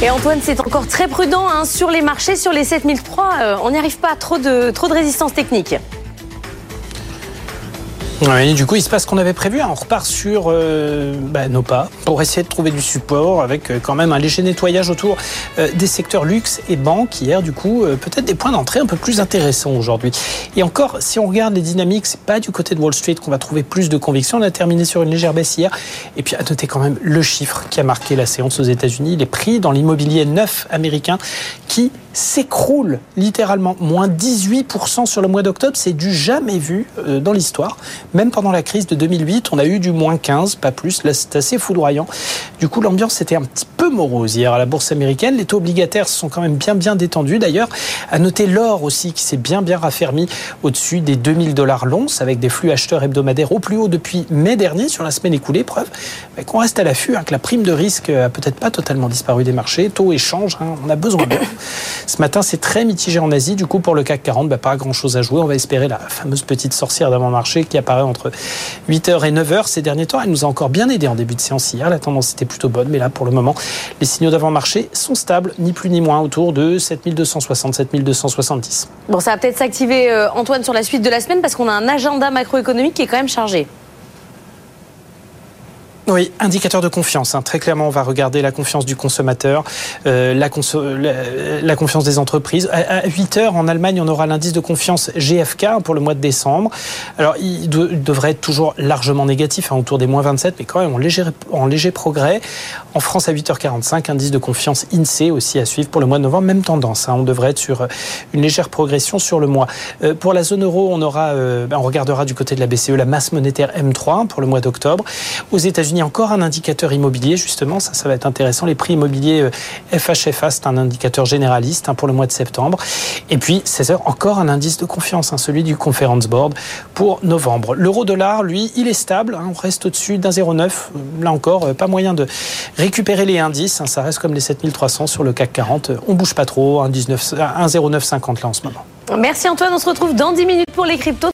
Et Antoine, c'est encore très prudent hein, sur les marchés, sur les 7003. Euh, on n'y arrive pas, trop de, trop de résistance technique. Oui, du coup, il se passe ce qu'on avait prévu. Hein. On repart sur euh, bah, nos pas pour essayer de trouver du support avec euh, quand même un léger nettoyage autour euh, des secteurs luxe et banque hier. Du coup, peut-être des points d'entrée un peu plus intéressants aujourd'hui. Et encore, si on regarde les dynamiques, c'est pas du côté de Wall Street qu'on va trouver plus de conviction. On a terminé sur une légère baisse hier. Et puis, à noter quand même le chiffre qui a marqué la séance aux États-Unis, les prix dans l'immobilier neuf américain qui s'écroule littéralement. Moins 18% sur le mois d'octobre, c'est du jamais vu dans l'histoire. Même pendant la crise de 2008, on a eu du moins 15, pas plus. Là, c'est assez foudroyant. Du coup, l'ambiance était un petit peu morose hier à la bourse américaine. Les taux obligataires sont quand même bien, bien détendus. D'ailleurs, à noter l'or aussi qui s'est bien, bien raffermi au-dessus des 2000 dollars l'once avec des flux acheteurs hebdomadaires au plus haut depuis mai dernier sur la semaine écoulée. Preuve qu'on reste à l'affût, hein, que la prime de risque a peut-être pas totalement disparu des marchés. Taux échange, hein, on a besoin d'or. Ce matin, c'est très mitigé en Asie. Du coup, pour le CAC 40, bah, pas grand-chose à jouer. On va espérer la fameuse petite sorcière d'avant-marché qui apparaît entre 8h et 9h ces derniers temps. Elle nous a encore bien aidé en début de séance hier. La tendance était plutôt bonne, mais là, pour le moment, les signaux d'avant-marché sont stables, ni plus ni moins, autour de 7260, 7270. Bon, ça va peut-être s'activer, euh, Antoine, sur la suite de la semaine, parce qu'on a un agenda macroéconomique qui est quand même chargé. Oui, indicateur de confiance. Hein. Très clairement, on va regarder la confiance du consommateur, euh, la, la, confiance des entreprises. À, 8 heures, en Allemagne, on aura l'indice de confiance GFK pour le mois de décembre. Alors, il, devrait être toujours largement négatif, hein, autour des moins 27, mais quand même en léger, en léger progrès. En France, à 8h45, indice de confiance INSEE aussi à suivre pour le mois de novembre. Même tendance. Hein. On devrait être sur euh, une légère progression sur le mois. Euh, pour la zone euro, on, aura, euh, ben, on regardera du côté de la BCE la masse monétaire M3 pour le mois d'octobre. Aux États-Unis, encore un indicateur immobilier, justement, ça, ça va être intéressant. Les prix immobiliers FHFA, euh, c'est un indicateur généraliste hein, pour le mois de septembre. Et puis, 16 heures, encore un indice de confiance, hein, celui du Conference Board pour novembre. L'euro-dollar, lui, il est stable. Hein, on reste au-dessus d'un 0,9. Euh, là encore, euh, pas moyen de récupérer les indices. ça reste comme les 7300 sur le CAC 40. On bouge pas trop. 1,0950 là en ce moment. Merci Antoine. On se retrouve dans 10 minutes pour les cryptos.